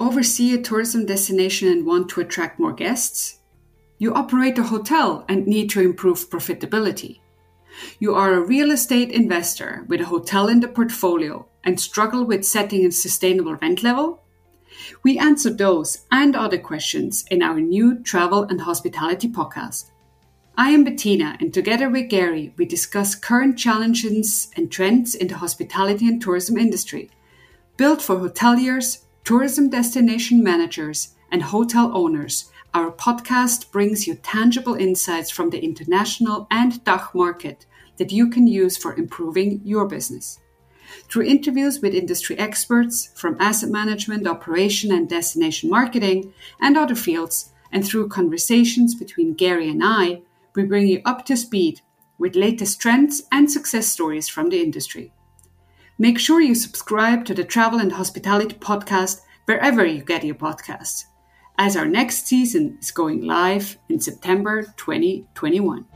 oversee a tourism destination and want to attract more guests? You operate a hotel and need to improve profitability. You are a real estate investor with a hotel in the portfolio and struggle with setting a sustainable rent level? We answer those and other questions in our new travel and hospitality podcast. I am Bettina, and together with Gary, we discuss current challenges and trends in the hospitality and tourism industry, built for hoteliers, tourism destination managers, and hotel owners. Our podcast brings you tangible insights from the international and DACH market that you can use for improving your business. Through interviews with industry experts from asset management, operation, and destination marketing, and other fields, and through conversations between Gary and I, we bring you up to speed with latest trends and success stories from the industry. Make sure you subscribe to the Travel and Hospitality podcast wherever you get your podcasts, as our next season is going live in September 2021.